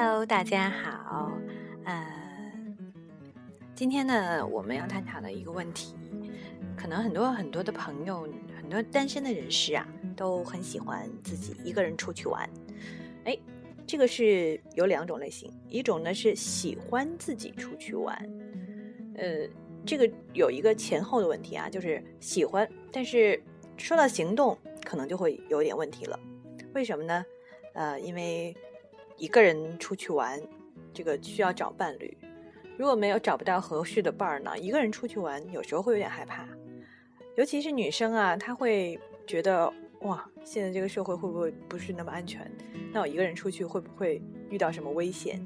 Hello，大家好。呃，今天呢，我们要探讨的一个问题，可能很多很多的朋友，很多单身的人士啊，都很喜欢自己一个人出去玩。哎，这个是有两种类型，一种呢是喜欢自己出去玩，呃，这个有一个前后的问题啊，就是喜欢，但是说到行动，可能就会有点问题了。为什么呢？呃，因为一个人出去玩，这个需要找伴侣。如果没有找不到合适的伴儿呢，一个人出去玩有时候会有点害怕。尤其是女生啊，她会觉得哇，现在这个社会会不会不是那么安全？那我一个人出去会不会遇到什么危险？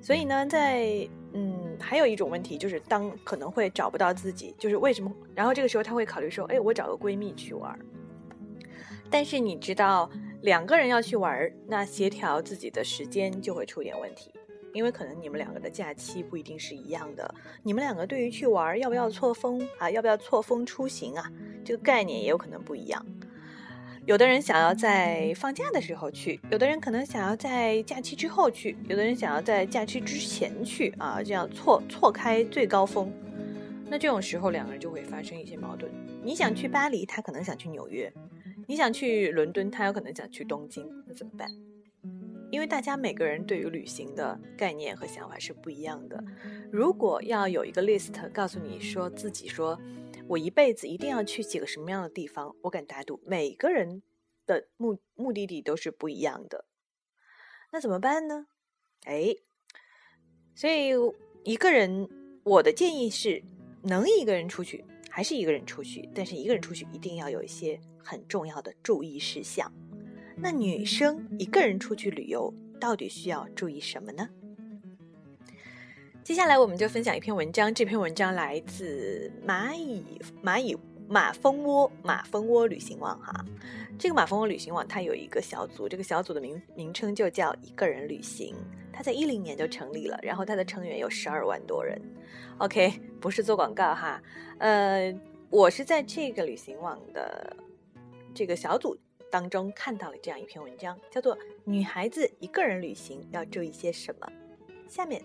所以呢，在嗯，还有一种问题就是，当可能会找不到自己，就是为什么？然后这个时候她会考虑说，哎，我找个闺蜜去玩。但是你知道？两个人要去玩，那协调自己的时间就会出点问题，因为可能你们两个的假期不一定是一样的。你们两个对于去玩要不要错峰啊，要不要错峰出行啊，这个概念也有可能不一样。有的人想要在放假的时候去，有的人可能想要在假期之后去，有的人想要在假期之前去啊，这样错错开最高峰。那这种时候两个人就会发生一些矛盾。你想去巴黎，他可能想去纽约。你想去伦敦，他有可能想去东京，那怎么办？因为大家每个人对于旅行的概念和想法是不一样的。如果要有一个 list 告诉你说自己说，我一辈子一定要去几个什么样的地方，我敢打赌每个人的目目的地都是不一样的。那怎么办呢？哎，所以一个人，我的建议是能一个人出去。还是一个人出去，但是一个人出去一定要有一些很重要的注意事项。那女生一个人出去旅游，到底需要注意什么呢？接下来我们就分享一篇文章，这篇文章来自蚂蚁蚂蚁马蜂窝马蜂窝旅行网哈。这个马蜂窝旅行网它有一个小组，这个小组的名名称就叫一个人旅行。它在一零年就成立了，然后它的成员有十二万多人。OK，不是做广告哈，呃，我是在这个旅行网的这个小组当中看到了这样一篇文章，叫做《女孩子一个人旅行要注意些什么》。下面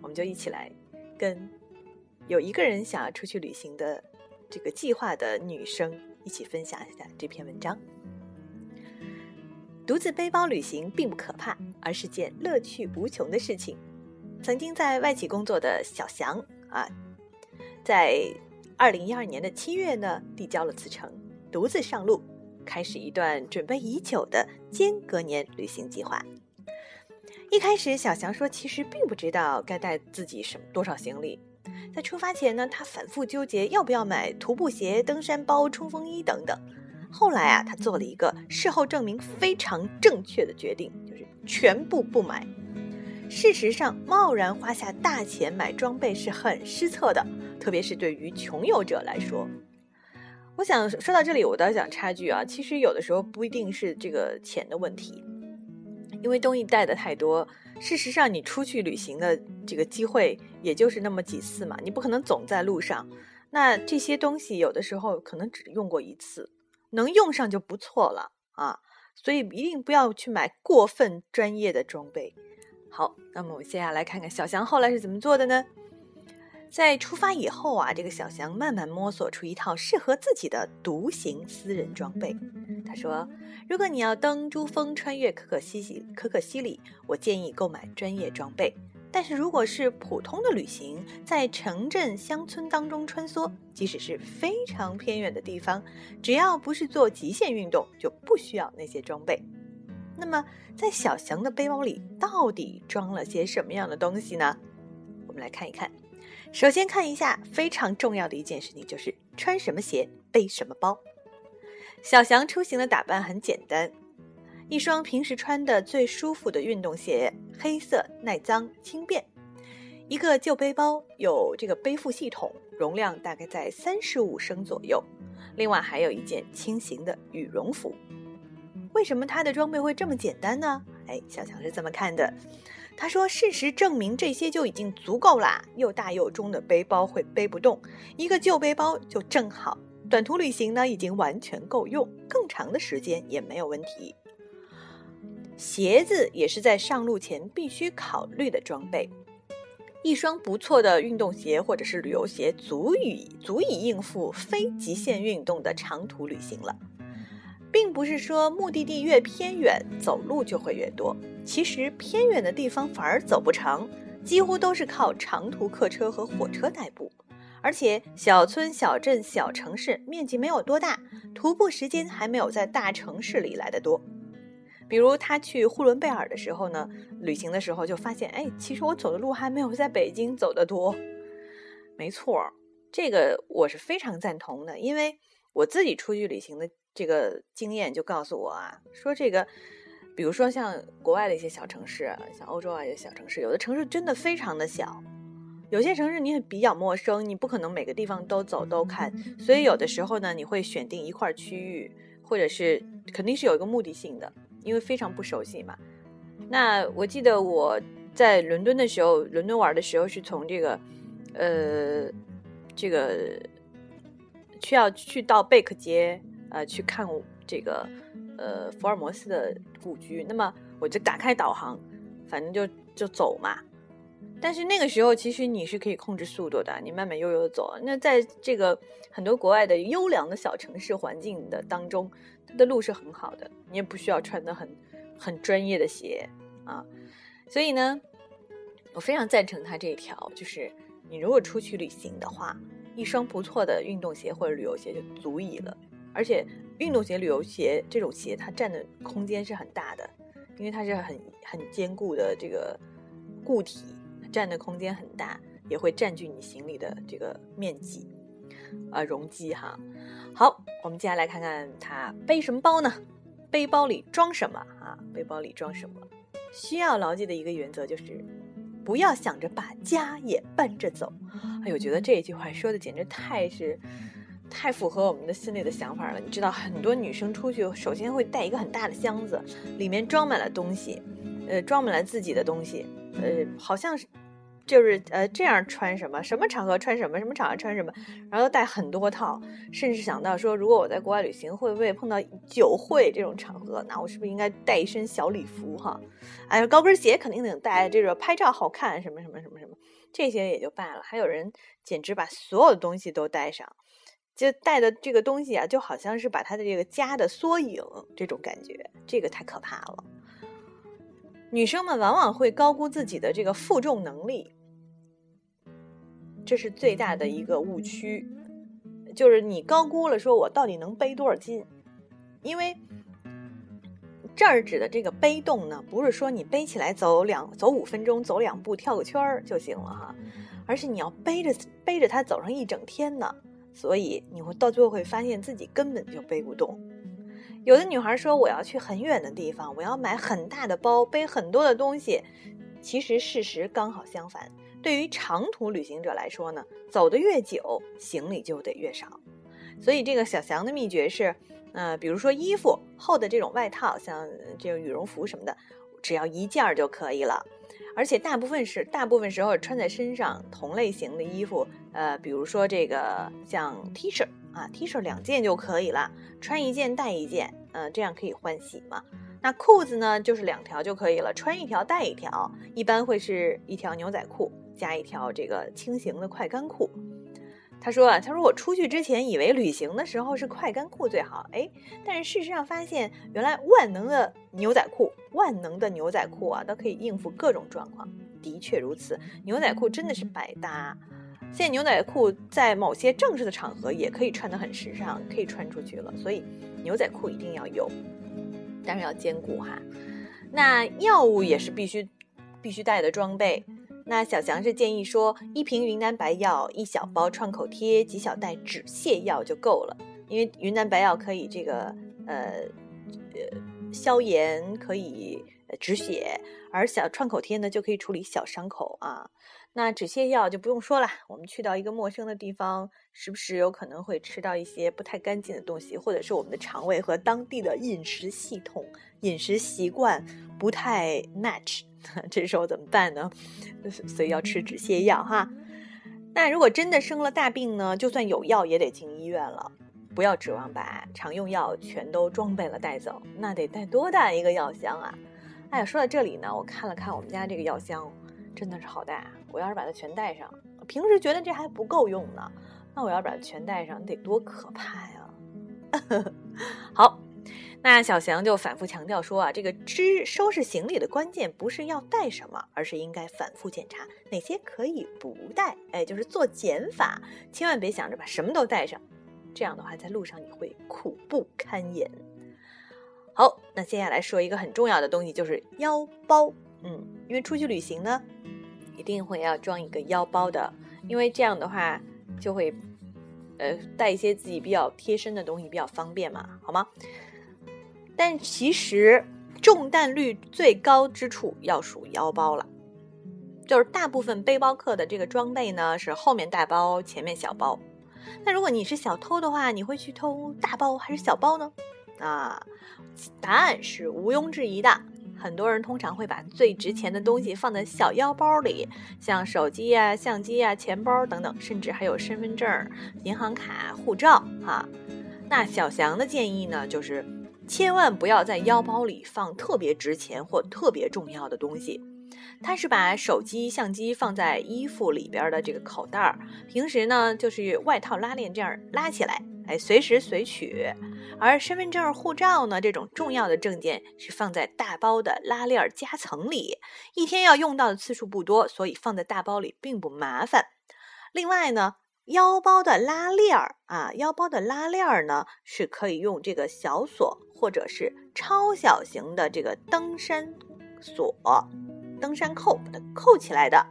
我们就一起来跟有一个人想要出去旅行的这个计划的女生一起分享一下这篇文章。独自背包旅行并不可怕，而是件乐趣无穷的事情。曾经在外企工作的小翔。啊，在二零一二年的七月呢，递交了辞呈，独自上路，开始一段准备已久的间隔年旅行计划。一开始，小翔说，其实并不知道该带自己什么多少行李。在出发前呢，他反复纠结要不要买徒步鞋、登山包、冲锋衣等等。后来啊，他做了一个事后证明非常正确的决定，就是全部不买。事实上，贸然花下大钱买装备是很失策的，特别是对于穷游者来说。我想说到这里，我倒想插句啊，其实有的时候不一定是这个钱的问题，因为东西带的太多。事实上，你出去旅行的这个机会也就是那么几次嘛，你不可能总在路上。那这些东西有的时候可能只用过一次，能用上就不错了啊。所以一定不要去买过分专业的装备。好，那么我们接下来看看小翔后来是怎么做的呢？在出发以后啊，这个小翔慢慢摸索出一套适合自己的独行私人装备。他说：“如果你要登珠峰、穿越可可西西可可西里，我建议购买专业装备。但是如果是普通的旅行，在城镇乡村当中穿梭，即使是非常偏远的地方，只要不是做极限运动，就不需要那些装备。”那么，在小翔的背包里到底装了些什么样的东西呢？我们来看一看。首先看一下非常重要的一件事情，就是穿什么鞋，背什么包。小翔出行的打扮很简单，一双平时穿的最舒服的运动鞋，黑色，耐脏，轻便。一个旧背包，有这个背负系统，容量大概在三十五升左右。另外还有一件轻型的羽绒服。为什么他的装备会这么简单呢？哎，小强是这么看的。他说：“事实证明，这些就已经足够啦。又大又重的背包会背不动，一个旧背包就正好。短途旅行呢，已经完全够用，更长的时间也没有问题。”鞋子也是在上路前必须考虑的装备。一双不错的运动鞋或者是旅游鞋，足以足以应付非极限运动的长途旅行了。并不是说目的地越偏远，走路就会越多。其实偏远的地方反而走不长，几乎都是靠长途客车和火车代步。而且小村、小镇、小城市面积没有多大，徒步时间还没有在大城市里来的多。比如他去呼伦贝尔的时候呢，旅行的时候就发现，哎，其实我走的路还没有在北京走的多。没错，这个我是非常赞同的，因为我自己出去旅行的这个经验就告诉我啊，说这个，比如说像国外的一些小城市，像欧洲啊一些小城市，有的城市真的非常的小，有些城市你比较陌生，你不可能每个地方都走都看，所以有的时候呢，你会选定一块区域，或者是肯定是有一个目的性的。因为非常不熟悉嘛，那我记得我在伦敦的时候，伦敦玩的时候是从这个，呃，这个需要去到贝克街，呃，去看这个，呃，福尔摩斯的故居。那么我就打开导航，反正就就走嘛。但是那个时候其实你是可以控制速度的，你慢慢悠悠的走。那在这个很多国外的优良的小城市环境的当中。它的路是很好的，你也不需要穿的很很专业的鞋啊，所以呢，我非常赞成他这一条，就是你如果出去旅行的话，一双不错的运动鞋或者旅游鞋就足以了。而且运动鞋、旅游鞋这种鞋，它占的空间是很大的，因为它是很很坚固的这个固体，占的空间很大，也会占据你行李的这个面积。啊，容积哈，好，我们接下来看看他背什么包呢？背包里装什么啊？背包里装什么？需要牢记的一个原则就是，不要想着把家也搬着走。哎呦，我觉得这一句话说的简直太是，太符合我们的心里的想法了。你知道，很多女生出去，首先会带一个很大的箱子，里面装满了东西，呃，装满了自己的东西，呃，好像是。就是呃，这样穿什么，什么场合穿什么，什么场合穿什么，然后带很多套，甚至想到说，如果我在国外旅行，会不会碰到酒会这种场合？那我是不是应该带一身小礼服哈？哎呀，高跟鞋肯定得带，这个拍照好看，什么什么什么什么，这些也就罢了。还有人简直把所有的东西都带上，就带的这个东西啊，就好像是把他的这个家的缩影，这种感觉，这个太可怕了。女生们往往会高估自己的这个负重能力，这是最大的一个误区。就是你高估了，说我到底能背多少斤？因为这儿指的这个背动呢，不是说你背起来走两走五分钟，走两步跳个圈儿就行了哈，而是你要背着背着它走上一整天呢。所以你会到最后会发现自己根本就背不动。有的女孩说：“我要去很远的地方，我要买很大的包，背很多的东西。”其实事实刚好相反。对于长途旅行者来说呢，走得越久，行李就得越少。所以这个小翔的秘诀是：呃，比如说衣服厚的这种外套，像这个羽绒服什么的，只要一件儿就可以了。而且大部分是大部分时候穿在身上同类型的衣服，呃，比如说这个像 T 恤。啊，T 恤两件就可以了，穿一件带一件，嗯，这样可以换洗嘛。那裤子呢，就是两条就可以了，穿一条带一条，一般会是一条牛仔裤加一条这个轻型的快干裤。他说啊，他说我出去之前以为旅行的时候是快干裤最好，哎，但是事实上发现原来万能的牛仔裤，万能的牛仔裤啊，都可以应付各种状况。的确如此，牛仔裤真的是百搭。现在牛仔裤在某些正式的场合也可以穿得很时尚，可以穿出去了。所以牛仔裤一定要有，但是要兼顾哈。那药物也是必须必须带的装备。那小翔是建议说，一瓶云南白药，一小包创口贴，几小袋止泻药就够了。因为云南白药可以这个呃呃消炎，可以止血，而小创口贴呢就可以处理小伤口啊。那止泻药就不用说了，我们去到一个陌生的地方，时不时有可能会吃到一些不太干净的东西，或者是我们的肠胃和当地的饮食系统、饮食习惯不太 match，这时候怎么办呢？所以要吃止泻药哈。那如果真的生了大病呢，就算有药也得进医院了，不要指望把常用药全都装备了带走，那得带多大一个药箱啊！哎呀，说到这里呢，我看了看我们家这个药箱，真的是好大。我要是把它全带上，平时觉得这还不够用呢，那我要把它全带上，你得多可怕呀！好。那小翔就反复强调说啊，这个支收拾行李的关键不是要带什么，而是应该反复检查哪些可以不带。哎，就是做减法，千万别想着把什么都带上，这样的话在路上你会苦不堪言。好，那接下来说一个很重要的东西，就是腰包。嗯，因为出去旅行呢，一定会要装一个腰包的，因为这样的话就会呃带一些自己比较贴身的东西，比较方便嘛，好吗？但其实中弹率最高之处要数腰包了，就是大部分背包客的这个装备呢是后面大包，前面小包。那如果你是小偷的话，你会去偷大包还是小包呢？啊，答案是毋庸置疑的。很多人通常会把最值钱的东西放在小腰包里，像手机呀、相机呀、钱包等等，甚至还有身份证、银行卡、护照啊。那小翔的建议呢，就是。千万不要在腰包里放特别值钱或特别重要的东西。他是把手机、相机放在衣服里边的这个口袋儿，平时呢就是外套拉链这样拉起来，哎，随时随取。而身份证、护照呢这种重要的证件是放在大包的拉链夹层里，一天要用到的次数不多，所以放在大包里并不麻烦。另外呢。腰包的拉链儿啊，腰包的拉链儿呢是可以用这个小锁，或者是超小型的这个登山锁、登山扣把它扣起来的。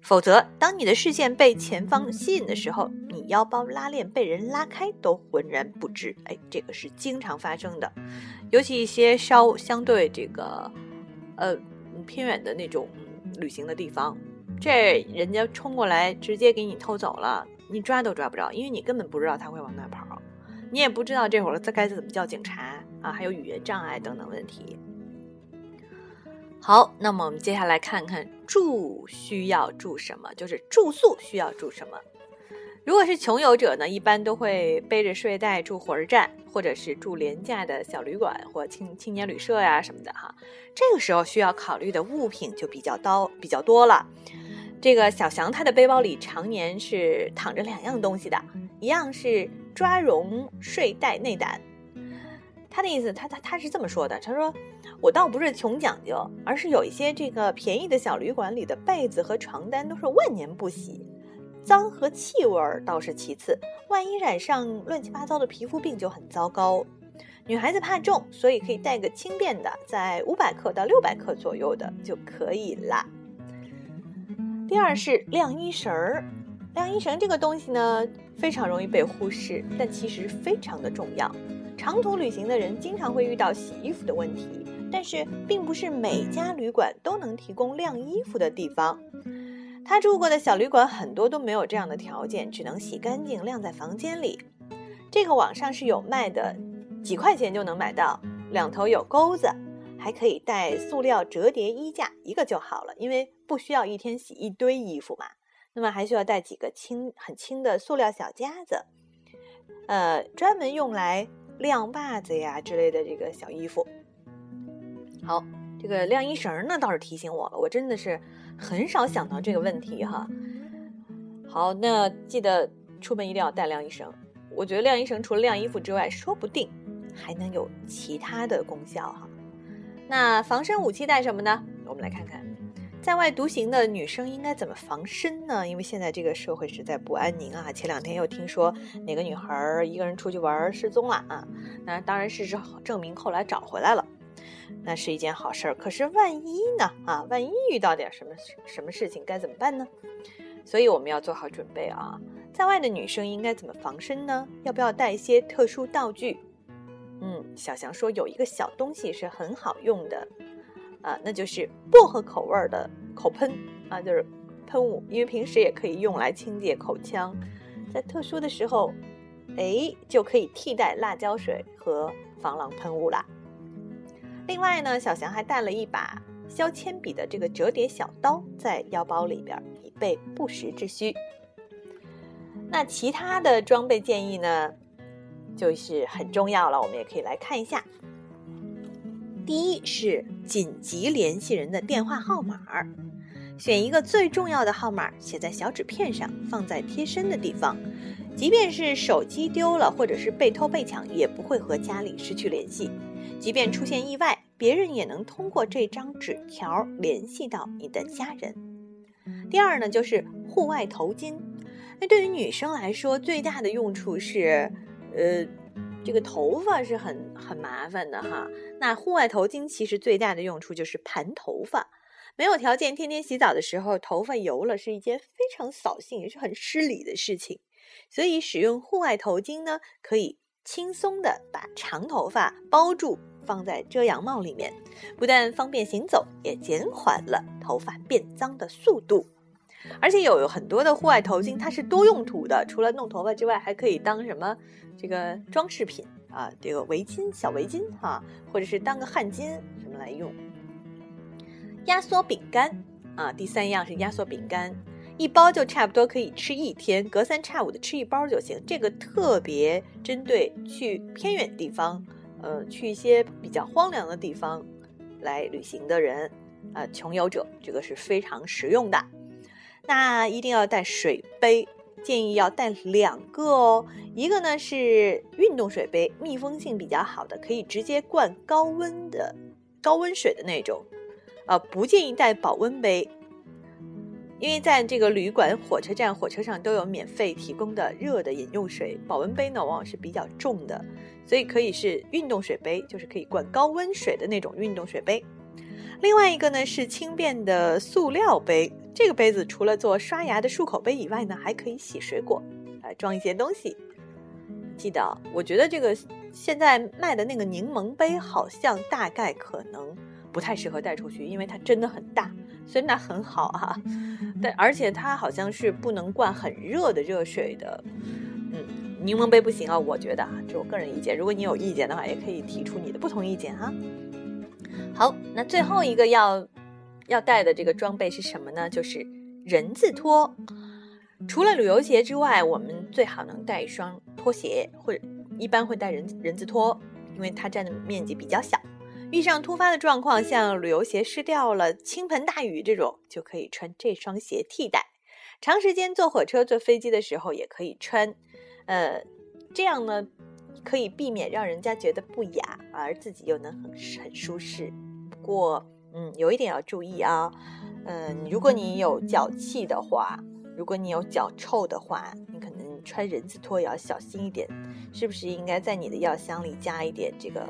否则，当你的视线被前方吸引的时候，你腰包拉链被人拉开都浑然不知。哎，这个是经常发生的，尤其一些稍相对这个呃偏远的那种旅行的地方。这人家冲过来，直接给你偷走了，你抓都抓不着，因为你根本不知道他会往哪跑，你也不知道这会儿该怎么叫警察啊，还有语言障碍等等问题。好，那么我们接下来看看住需要住什么，就是住宿需要住什么。如果是穷游者呢，一般都会背着睡袋住火车站，或者是住廉价的小旅馆或青青年旅社呀什么的哈。这个时候需要考虑的物品就比较多比较多了。这个小翔他的背包里常年是躺着两样东西的，一样是抓绒睡袋内胆。他的意思，他他他是这么说的，他说我倒不是穷讲究，而是有一些这个便宜的小旅馆里的被子和床单都是万年不洗，脏和气味倒是其次，万一染上乱七八糟的皮肤病就很糟糕。女孩子怕重，所以可以带个轻便的，在五百克到六百克左右的就可以啦。第二是晾衣绳儿，晾衣绳这个东西呢，非常容易被忽视，但其实非常的重要。长途旅行的人经常会遇到洗衣服的问题，但是并不是每家旅馆都能提供晾衣服的地方。他住过的小旅馆很多都没有这样的条件，只能洗干净晾在房间里。这个网上是有卖的，几块钱就能买到，两头有钩子。还可以带塑料折叠衣架，一个就好了，因为不需要一天洗一堆衣服嘛。那么还需要带几个轻、很轻的塑料小夹子，呃，专门用来晾袜子呀之类的这个小衣服。好，这个晾衣绳呢倒是提醒我了，我真的是很少想到这个问题哈。好，那记得出门一定要带晾衣绳。我觉得晾衣绳除了晾衣服之外，说不定还能有其他的功效哈。那防身武器带什么呢？我们来看看，在外独行的女生应该怎么防身呢？因为现在这个社会实在不安宁啊。前两天又听说哪个女孩一个人出去玩失踪了啊。那当然事实证明后来找回来了，那是一件好事儿。可是万一呢？啊，万一遇到点什么什么事情该怎么办呢？所以我们要做好准备啊。在外的女生应该怎么防身呢？要不要带一些特殊道具？嗯，小翔说有一个小东西是很好用的，啊，那就是薄荷口味的口喷啊，就是喷雾，因为平时也可以用来清洁口腔，在特殊的时候，哎，就可以替代辣椒水和防狼喷雾啦。另外呢，小翔还带了一把削铅笔的这个折叠小刀在腰包里边，以备不时之需。那其他的装备建议呢？就是很重要了，我们也可以来看一下。第一是紧急联系人的电话号码，选一个最重要的号码，写在小纸片上，放在贴身的地方。即便是手机丢了，或者是被偷被抢，也不会和家里失去联系。即便出现意外，别人也能通过这张纸条联系到你的家人。第二呢，就是户外头巾。那对于女生来说，最大的用处是，呃，这个头发是很很麻烦的哈。那户外头巾其实最大的用处就是盘头发。没有条件天天洗澡的时候，头发油了是一件非常扫兴也是很失礼的事情。所以使用户外头巾呢，可以轻松的把长头发包住，放在遮阳帽里面，不但方便行走，也减缓了头发变脏的速度。而且有很多的户外头巾，它是多用途的，除了弄头发之外，还可以当什么这个装饰品啊，这个围巾、小围巾哈，或者是当个汗巾什么来用。压缩饼干啊，第三样是压缩饼干。一包就差不多可以吃一天，隔三差五的吃一包就行。这个特别针对去偏远地方，呃，去一些比较荒凉的地方来旅行的人，啊，穷游者，这个是非常实用的。那一定要带水杯，建议要带两个哦。一个呢是运动水杯，密封性比较好的，可以直接灌高温的高温水的那种。呃，不建议带保温杯。因为在这个旅馆、火车站、火车上都有免费提供的热的饮用水，保温杯呢往往是比较重的，所以可以是运动水杯，就是可以灌高温水的那种运动水杯。另外一个呢是轻便的塑料杯，这个杯子除了做刷牙的漱口杯以外呢，还可以洗水果，来装一些东西。记得，我觉得这个现在卖的那个柠檬杯好像大概可能不太适合带出去，因为它真的很大。虽然它很好哈，但而且它好像是不能灌很热的热水的，嗯，柠檬杯不行啊，我觉得啊，这我个人意见。如果你有意见的话，也可以提出你的不同意见哈。好，那最后一个要要带的这个装备是什么呢？就是人字拖。除了旅游鞋之外，我们最好能带一双拖鞋，或者一般会带人人字拖，因为它占的面积比较小。遇上突发的状况，像旅游鞋湿掉了、倾盆大雨这种，就可以穿这双鞋替代。长时间坐火车、坐飞机的时候也可以穿，呃，这样呢可以避免让人家觉得不雅，而自己又能很很舒适。不过，嗯，有一点要注意啊，嗯，如果你有脚气的话，如果你有脚臭的话，你可能穿人字拖也要小心一点。是不是应该在你的药箱里加一点这个？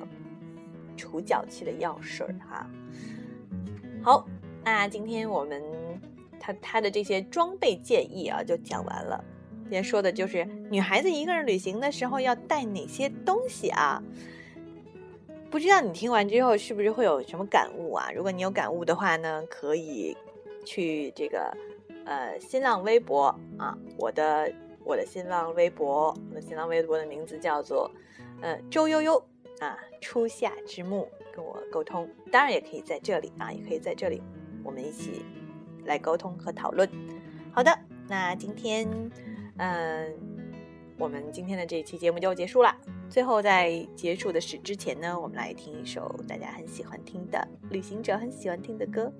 除脚气的药水儿哈，好，那今天我们他他的这些装备建议啊就讲完了。今天说的就是女孩子一个人旅行的时候要带哪些东西啊？不知道你听完之后是不是会有什么感悟啊？如果你有感悟的话呢，可以去这个呃新浪微博啊，我的我的新浪微博，我的新浪微博的名字叫做呃周悠悠。啊，初夏之木跟我沟通，当然也可以在这里啊，也可以在这里，我们一起来沟通和讨论。好的，那今天，嗯，我们今天的这一期节目就结束了。最后，在结束的时之前呢，我们来听一首大家很喜欢听的旅行者很喜欢听的歌。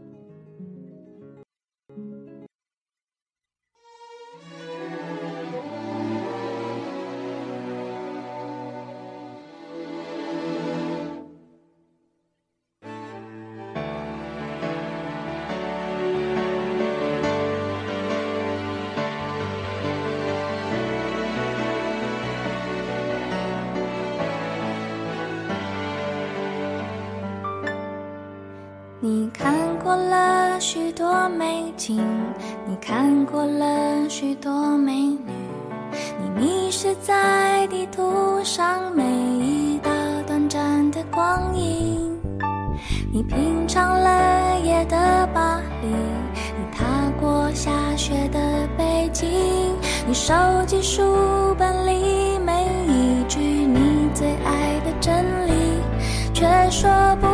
你品尝了夜的巴黎，你踏过下雪的北京，你收集书本里每一句你最爱的真理，却说不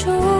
出